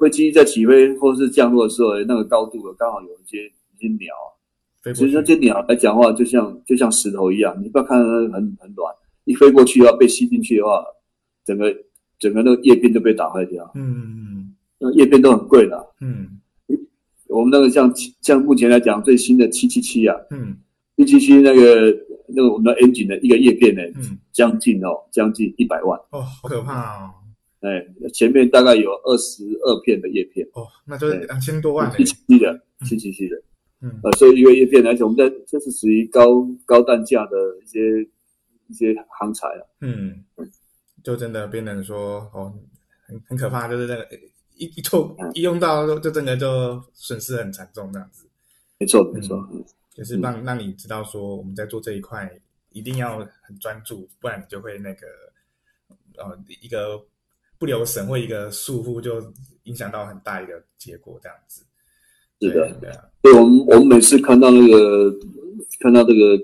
[SPEAKER 2] 飞机在起飞或是降落的时候，那个高度刚好有一些一些鸟，其实那些鸟来讲的话，就像就像石头一样，你不要看它很很软，一飞过去要被吸进去的话，整个整个那个叶片就被打坏掉。嗯嗯嗯，那叶片都很贵的。嗯，我们那个像像目前来讲最新的七七七啊，嗯，七七七那个那个我们的 engine 的一个叶片呢，嗯，将近哦将近一百万。
[SPEAKER 1] 哦，好可怕哦。
[SPEAKER 2] 哎，前面大概有二十二片的叶片
[SPEAKER 1] 哦，那就是两千多万。
[SPEAKER 2] 七七七的，七七七的，嗯，呃，所以一个叶片来讲，我们在这是属于高高单价的一些一些航材啊。
[SPEAKER 1] 嗯，就真的变成说哦，很很可怕，就是那个一一错一用到，就真的就损失很惨重这样子。
[SPEAKER 2] 没错，没错，
[SPEAKER 1] 就是让让你知道说我们在做这一块一定要很专注，不然你就会那个呃一个。不留神或一个疏忽，就影响到很大一个结果，这样子。
[SPEAKER 2] 是的，对啊。对，我们我们每次看到那个看到这个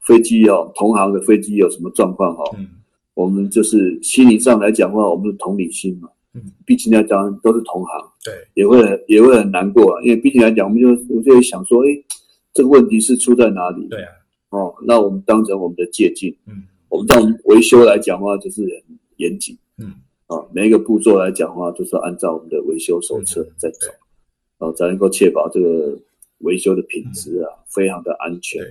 [SPEAKER 2] 飞机哦，同行的飞机有什么状况哈，嗯，我们就是心理上来讲的话，我们是同理心嘛，嗯，毕竟来讲都是同行，
[SPEAKER 1] 对，
[SPEAKER 2] 也会也会很难过啊，因为毕竟来讲，我们就我就想说，哎，这个问题是出在哪里？
[SPEAKER 1] 对啊，
[SPEAKER 2] 哦，那我们当成我们的借鉴，嗯，我们这样维修来讲的话，就是很严谨，嗯。啊，每一个步骤来讲的话，都是按照我们的维修手册在走，哦才能够确保这个维修的品质啊，非常的安全。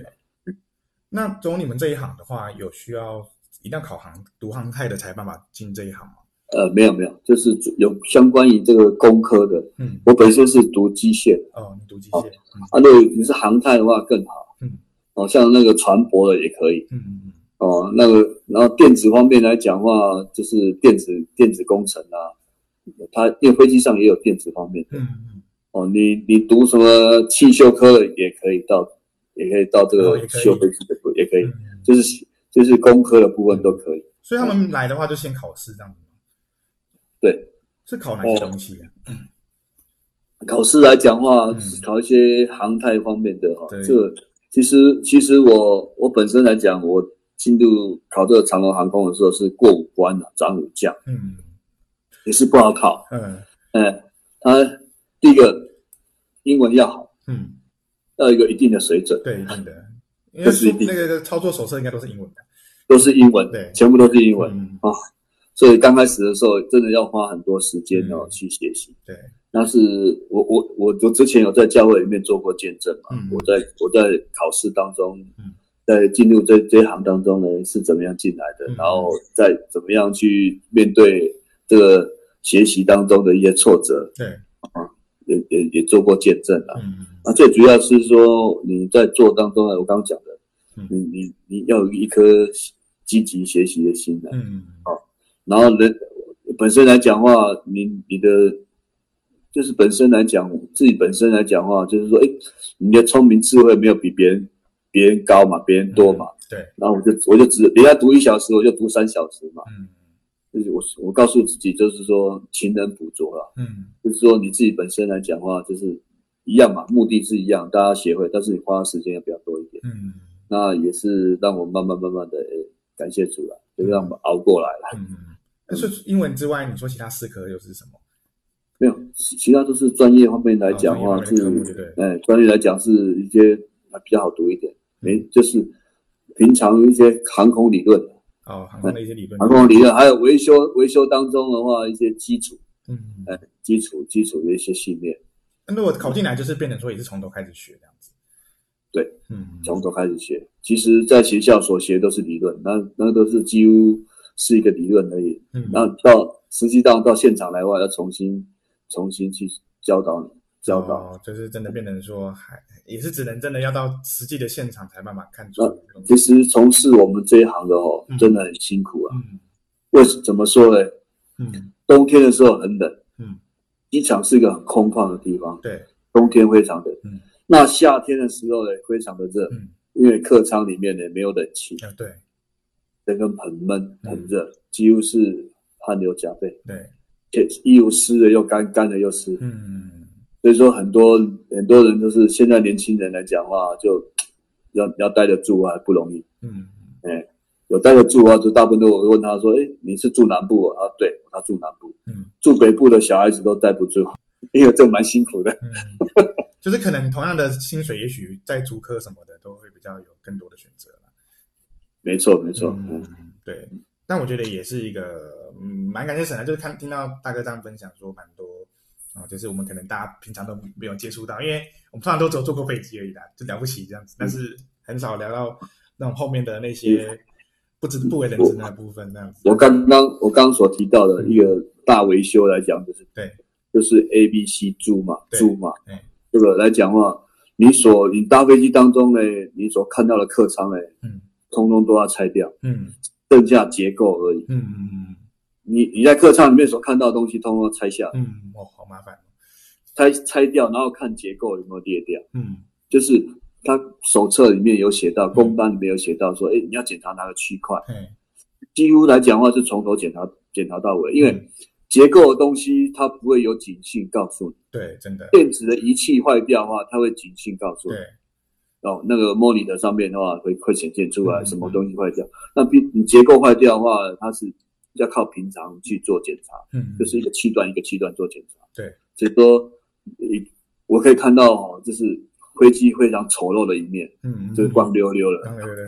[SPEAKER 1] 那走你们这一行的话，有需要一定要考行读航太的才办法进这一行吗？
[SPEAKER 2] 呃，没有没有，就是有相关于这个工科的。嗯，我本身是读机械。
[SPEAKER 1] 哦，你读机械。
[SPEAKER 2] 啊，如果你是航太的话更好。嗯，哦，像那个船舶的也可以。嗯嗯嗯。哦，那个，然后电子方面来讲的话，就是电子电子工程啊，它因为飞机上也有电子方面的。嗯嗯。哦，你你读什么汽修科的也可以到，也可以到这个修飞机的部，也可以，就是就是工科的部分都可以。
[SPEAKER 1] 所以他们来的话就先考试这样子。
[SPEAKER 2] 对。
[SPEAKER 1] 是考哪些东西啊？
[SPEAKER 2] 考试来讲的话，考一些航太方面的哈。这个其实其实我我本身来讲我。进入考这个长龙航空的时候是过五关的，长五将，嗯，也是不好考，嗯，哎，他第一个英文要好，嗯，要一个一定的水准，
[SPEAKER 1] 对，一定的，因为是那个操作手册应该都是英文的，
[SPEAKER 2] 都是英文，对，全部都是英文啊，所以刚开始的时候真的要花很多时间哦去学习，对，那是我我我我之前有在教会里面做过见证嘛，我在我在考试当中，嗯。在进入这这一行当中呢，是怎么样进来的？嗯、然后再怎么样去面对这个学习当中的一些挫折？对啊，也也也做过见证了。嗯，那最主要是说你在做当中呢，我刚刚讲的，嗯、你你你要有一颗积极学习的心的。嗯，好、啊，然后人本身来讲的话，你你的就是本身来讲，自己本身来讲的话，就是说，哎，你的聪明智慧没有比别人。别人高嘛，别人多嘛，嗯、对，然后我就我就只人家读一小时，我就读三小时嘛，嗯，就是我我告诉自己，就是说勤能补拙了，嗯，就是说你自己本身来讲的话，就是一样嘛，目的是一样，大家学会，但是你花的时间要比较多一点，嗯，那也是让我慢慢慢慢的感谢主了，就让我们熬过来了，嗯，
[SPEAKER 1] 但是英文之外，你说其他四科又是什么？
[SPEAKER 2] 没有，其他都是专业方面来讲的话是，哎，专业来讲是一些比较好读一点。没，就是平常一些航空理论
[SPEAKER 1] 哦，航空的一些理论，
[SPEAKER 2] 航空理论，还有维修维修当中的话，一些基础，嗯，哎，基础基础的一些训练。
[SPEAKER 1] 那如果考进来，就是变成说也是从头开始学这样子。
[SPEAKER 2] 对，嗯，从头开始学。其实，在学校所学都是理论，那那都是几乎是一个理论而已。嗯，那到实际到到现场来的话，要重新重新去教导你。教导、
[SPEAKER 1] 哦、就是真的变成说，还也是只能真的要到实际的现场才慢慢看出。
[SPEAKER 2] 其实从事我们这一行的哦，嗯、真的很辛苦啊。嗯、为什怎么说呢？嗯，冬天的时候很冷。嗯，机场是一个很空旷的地方。对，冬天非常冷。嗯，那夏天的时候呢，非常的热。嗯，因为客舱里面呢没有冷气。啊，对，整个很闷很热，嗯、几乎是汗流浃背。对。且衣服湿了又干，干了又湿。嗯，所以说很多很多人都是现在年轻人来讲话，就 要要待得住还不容易。嗯，哎，有待得住啊，就大部分都会问他说：“哎，你是住南部啊？”对，他住南部。嗯，住北部的小孩子都待不住，因为这蛮辛苦的。
[SPEAKER 1] 嗯，就是可能同样的薪水，也许在租客什么的都会比较有更多的选择。
[SPEAKER 2] 没错，没错。
[SPEAKER 1] 嗯，对。但我觉得也是一个，嗯，蛮感谢神的，就是看听到大哥这样分享，说蛮多啊，就是我们可能大家平常都没有接触到，因为我们通常都只有坐过飞机而已啦，就了不起这样子，但是很少聊到那种后面的那些不知不为人知的部分那样子。
[SPEAKER 2] 我刚刚我刚刚所提到的一个大维修来讲，就是对，就是 A、B、C 租嘛，租嘛，对，这个来讲的话，你所你搭飞机当中呢，你所看到的客舱呢，嗯，通通都要拆掉，嗯。剩下结构而已。嗯嗯嗯，你你在客舱里面所看到的东西，通通拆下。
[SPEAKER 1] 嗯，哦，好麻烦。
[SPEAKER 2] 拆拆掉，然后看结构有没有裂掉。嗯，就是他手册里面有写到，工单里面有写到说，哎，你要检查哪个区块。嗯，几乎来讲的话是从头检查检查到尾，因为结构的东西它不会有警讯告诉你。
[SPEAKER 1] 对，真的。
[SPEAKER 2] 电子的仪器坏掉的话，它会警讯告诉你。对。哦，那个 monitor 上面的话会会显现出来什么东西坏掉。嗯、那比你结构坏掉的话，它是要靠平常去做检查，嗯，就是一个区段一个区段做检查。
[SPEAKER 1] 对，
[SPEAKER 2] 所以说，我可以看到，就是飞机非常丑陋的一面，嗯，就是光溜溜的，光溜溜。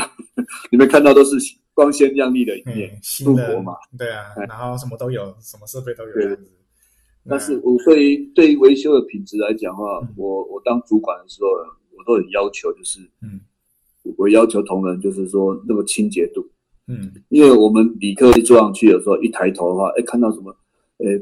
[SPEAKER 2] 你们看到都是光鲜亮丽的一面，锲钩嘛，
[SPEAKER 1] 对啊，然后什么都有，什么设备都有这样子。
[SPEAKER 2] 但是我对于对于维修的品质来讲的话，我我当主管的时候。我都很要求，就是，嗯，我要求同仁就是说那个清洁度，嗯，因为我们旅客一坐上去的时候，一抬头的话，哎，看到什么，哎，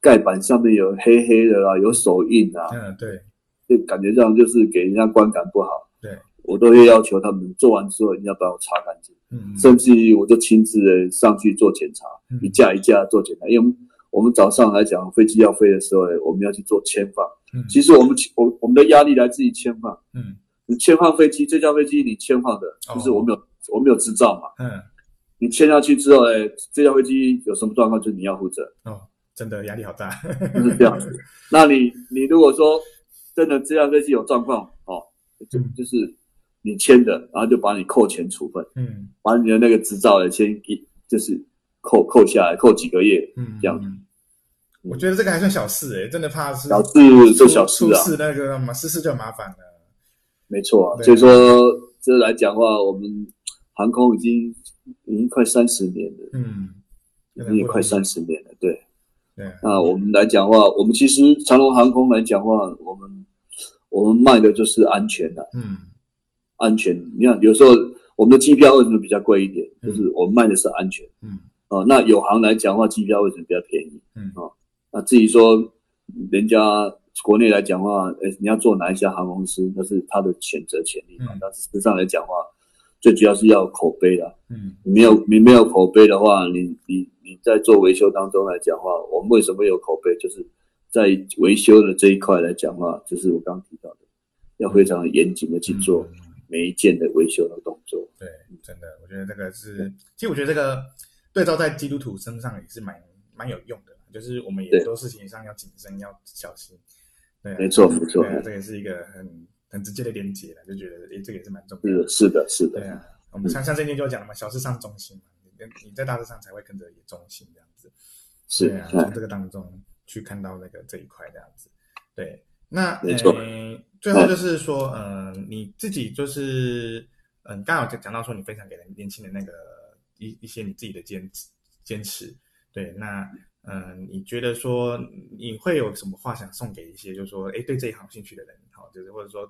[SPEAKER 2] 盖板上面有黑黑的啦，有手印啊，
[SPEAKER 1] 嗯，对，
[SPEAKER 2] 就感觉上就是给人家观感不好，
[SPEAKER 1] 对，
[SPEAKER 2] 我都会要求他们做完之后一定要帮我擦干净，嗯，甚至于我就亲自的上去做检查，一架一架做检查，因为我们早上来讲飞机要飞的时候，我们要去做签放。其实我们我我们的压力来自于签放，嗯，你签放飞机，这架飞机你签放的，就是我们有我们有执照嘛，嗯，你签下去之后，哎，这架飞机有什么状况，就是你要负责。
[SPEAKER 1] 哦，真的压力好大，
[SPEAKER 2] 就是这样子。那你你如果说真的这架飞机有状况，哦，就就是你签的，然后就把你扣钱处分，嗯，把你的那个执照也先给就是扣扣下来，扣几个月，嗯，这样子。
[SPEAKER 1] 我觉得这个还算小事诶、欸，真的怕是
[SPEAKER 2] 小事就小事啊，
[SPEAKER 1] 出事那个嘛，事事就麻烦了。
[SPEAKER 2] 没错啊，所以说这来讲的话，我们航空已经已经快三十年了，嗯，已经快三十年了，对。对。那我们来讲的话，我们其实长龙航空来讲的话，我们我们卖的就是安全的，嗯，安全。你看，有时候我们的机票为什么比较贵一点？就是我们卖的是安全，嗯，哦，那有航来讲的话，机票为什么比较便宜？嗯，哦。那至于说，人家国内来讲的话，诶，你要做哪一家航空公司，那是他的选择权利嘛。但是实际上来讲的话，最主要是要口碑啦。嗯，你没有你没有口碑的话，你你你在做维修当中来讲的话，我们为什么有口碑？就是在维修的这一块来讲的话，就是我刚刚提到的，要非常严谨的去做每一件的维修的动作。
[SPEAKER 1] 对，真的，我觉得这个是，其实我觉得这个对照在基督徒身上也是蛮蛮有用的。就是我们也做事情上要谨慎，要小心。对，
[SPEAKER 2] 没错，没错。
[SPEAKER 1] 对，这也是一个很很直接的连接了，就觉得诶，这个也是蛮重
[SPEAKER 2] 要的。是的，是的。
[SPEAKER 1] 对啊，我们像像圣经就讲了嘛，小事上中心嘛，你你在大事上才会跟着也中心这样子。是啊，从这个当中去看到那个这一块这样子。对，那没错。最后就是说，嗯，你自己就是嗯，刚好讲讲到说，你分享给年轻的那个一一些你自己的坚持坚持。对，那。嗯，你觉得说你会有什么话想送给一些，就是说，哎，对这一行有兴趣的人，好，就是或者说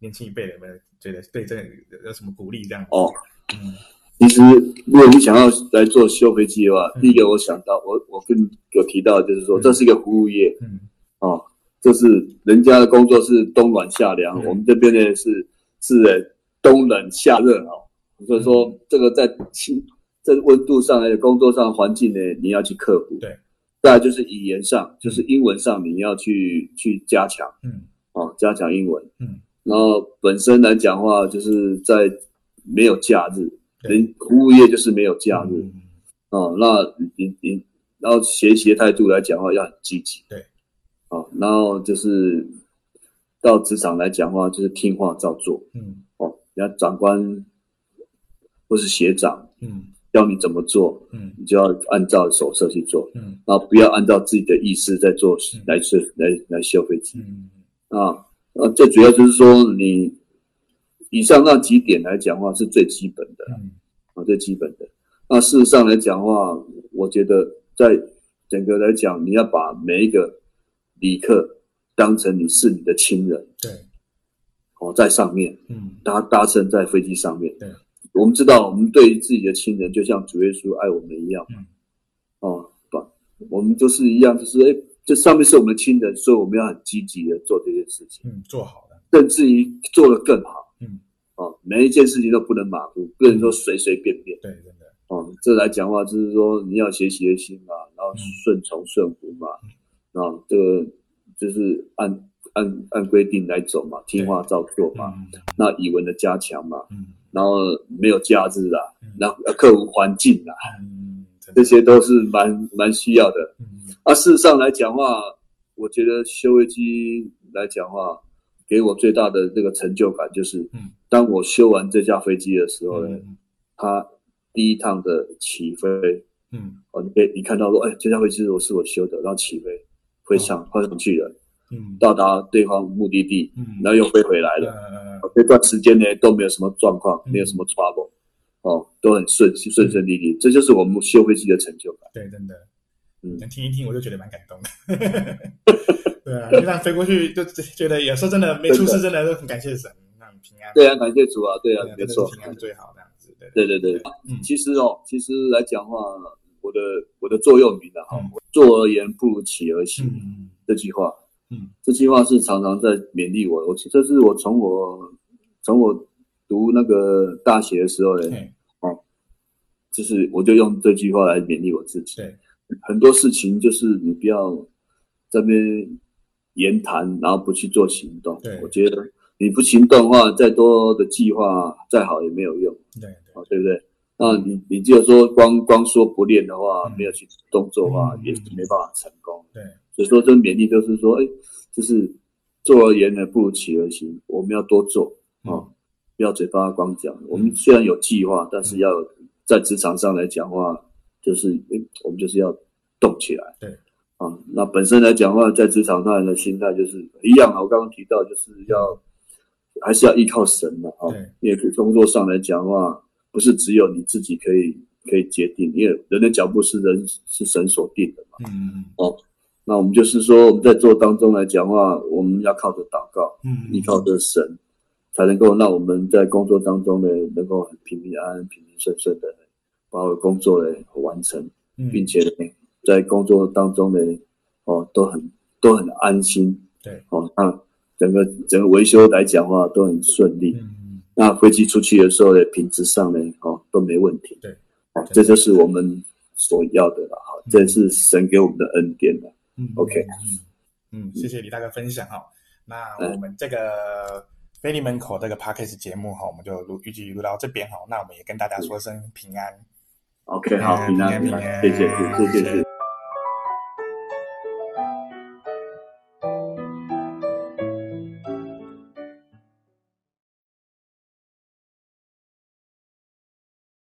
[SPEAKER 1] 年轻一辈人们觉得对这个有什么鼓励这样？
[SPEAKER 2] 哦，嗯，其实如果你想要来做修飞机的话，嗯、第一个我想到，我我跟有提到，就是说这是一个服务业，嗯，哦，这是人家的工作是冬暖夏凉，嗯、我们这边呢是是冬冷夏热哦，所以说这个在气这温度上还有工作上环境呢，你要去克服，对。再来就是语言上，就是英文上，你要去去加强，嗯，哦，加强英文，嗯，然后本身来讲的话，就是在没有假日，人服务业就是没有假日，哦，那你你然后学习的态度来讲的话要很积极，
[SPEAKER 1] 对，
[SPEAKER 2] 啊，然后就是到职场来讲的话就是听话照做，
[SPEAKER 1] 嗯，
[SPEAKER 2] 哦，人家长官或是学长，
[SPEAKER 1] 嗯，
[SPEAKER 2] 教你怎么做，
[SPEAKER 1] 嗯，
[SPEAKER 2] 你就要按照手册去做，
[SPEAKER 1] 嗯，
[SPEAKER 2] 啊不要按照自己的意思在做，来修来来修飞机，
[SPEAKER 1] 嗯，
[SPEAKER 2] 啊，呃，最主要就是说你。以上那几点来讲的话是最基本的，
[SPEAKER 1] 嗯，
[SPEAKER 2] 啊，最基本的。那事实上来讲的话，我觉得在整个来讲，你要把每一个旅客当成你是你的亲人，
[SPEAKER 1] 对，
[SPEAKER 2] 哦，在上面，
[SPEAKER 1] 嗯，
[SPEAKER 2] 搭搭乘在飞机上面，
[SPEAKER 1] 对，
[SPEAKER 2] 我们知道，我们对于自己的亲人，就像主耶稣爱我们一样，
[SPEAKER 1] 嗯，
[SPEAKER 2] 哦，把我们都是一样，就是哎，这上面是我们的亲人，所以我们要很积极的做这件事情，
[SPEAKER 1] 嗯，做好了，
[SPEAKER 2] 甚至于做得更好。
[SPEAKER 1] 嗯，
[SPEAKER 2] 哦，每一件事情都不能马虎，不能说随随便便。
[SPEAKER 1] 对，真的。
[SPEAKER 2] 哦，这来讲话，就是说你要学习的心嘛，然后顺从顺服嘛，啊、嗯，这个就是按按按规定来走嘛，听话照做嘛。
[SPEAKER 1] 嗯、
[SPEAKER 2] 那语文的加强嘛，
[SPEAKER 1] 嗯，
[SPEAKER 2] 然后没有假日啦，
[SPEAKER 1] 嗯、
[SPEAKER 2] 然后要克服环境啦，
[SPEAKER 1] 嗯，
[SPEAKER 2] 这些都是蛮蛮需要的。
[SPEAKER 1] 嗯，
[SPEAKER 2] 啊，事实上来讲的话，我觉得修飞机来讲的话。给我最大的这个成就感就是，嗯，当我修完这架飞机的时候呢，嗯、它第一趟的起飞，
[SPEAKER 1] 嗯，
[SPEAKER 2] 哦，你可以你看到说，哎，这架飞机是我是我修的，然后起飞，飞上飞上去了，
[SPEAKER 1] 嗯，
[SPEAKER 2] 到达对方目的地，
[SPEAKER 1] 嗯，
[SPEAKER 2] 然后又飞回来了，
[SPEAKER 1] 嗯，
[SPEAKER 2] 这段时间呢都没有什么状况，
[SPEAKER 1] 嗯、
[SPEAKER 2] 没有什么 trouble，哦，都很顺顺顺利利，这就是我们修飞机的成就感。
[SPEAKER 1] 对，真的，
[SPEAKER 2] 嗯，
[SPEAKER 1] 听一听我就觉得蛮感动的。对啊，就这样飞过去，就觉得有时候真的没出事，真的都很感谢神，那很平安。
[SPEAKER 2] 对啊，感谢主啊，对啊，没错，
[SPEAKER 1] 平安最好这样子。
[SPEAKER 2] 对对对，其实哦，其实来讲话，我的我的座右铭的哈，坐而言不如起而行这句话，
[SPEAKER 1] 嗯，
[SPEAKER 2] 这句话是常常在勉励我。我这是我从我从我读那个大学的时候呢，哦，就是我就用这句话来勉励我自己。
[SPEAKER 1] 对，
[SPEAKER 2] 很多事情就是你不要这边。言谈，然后不去做行动。
[SPEAKER 1] 对，
[SPEAKER 2] 我觉得你不行动的话，再多的计划再好也没有用。
[SPEAKER 1] 对，
[SPEAKER 2] 对，对不对？那你你只有说光光说不练的话，没有去动作的话，也是没办法成功。
[SPEAKER 1] 对，
[SPEAKER 2] 所以说这勉励就是说，哎，就是坐而言呢，不如起而行。我们要多做啊，不要嘴巴光讲。我们虽然有计划，但是要在职场上来讲的话，就是哎，我们就是要动起来。
[SPEAKER 1] 对。
[SPEAKER 2] 啊，那本身来讲的话，在职场上的心态就是一样啊。我刚刚提到，就是要还是要依靠神的啊。因为工作上来讲的话，不是只有你自己可以可以决定，因为人的脚步是人是神所定的嘛。
[SPEAKER 1] 嗯嗯。
[SPEAKER 2] 哦，那我们就是说，我们在做当中来讲的话，我们要靠着祷告，
[SPEAKER 1] 嗯，
[SPEAKER 2] 依靠着神，才能够让我们在工作当中呢，能够很平平安安、平平顺顺的把我的工作呢完成，并且呢。在工作当中呢，哦，都很都很安心，
[SPEAKER 1] 对，
[SPEAKER 2] 哦，那整个整个维修来讲的话都很顺利，
[SPEAKER 1] 嗯，
[SPEAKER 2] 那飞机出去的时候呢，品质上呢，哦，都没问题，
[SPEAKER 1] 对，
[SPEAKER 2] 哦，这就是我们所要的了，哈，这是神给我们的恩典了，
[SPEAKER 1] 嗯
[SPEAKER 2] ，OK，
[SPEAKER 1] 嗯嗯，谢谢李大哥分享哈，那我们这个菲利门口这个 Podcast 节目哈，我们就录预计录到这边哈，那我们也跟大家说声平安。
[SPEAKER 2] OK，好，平安平安，谢谢，谢谢谢谢。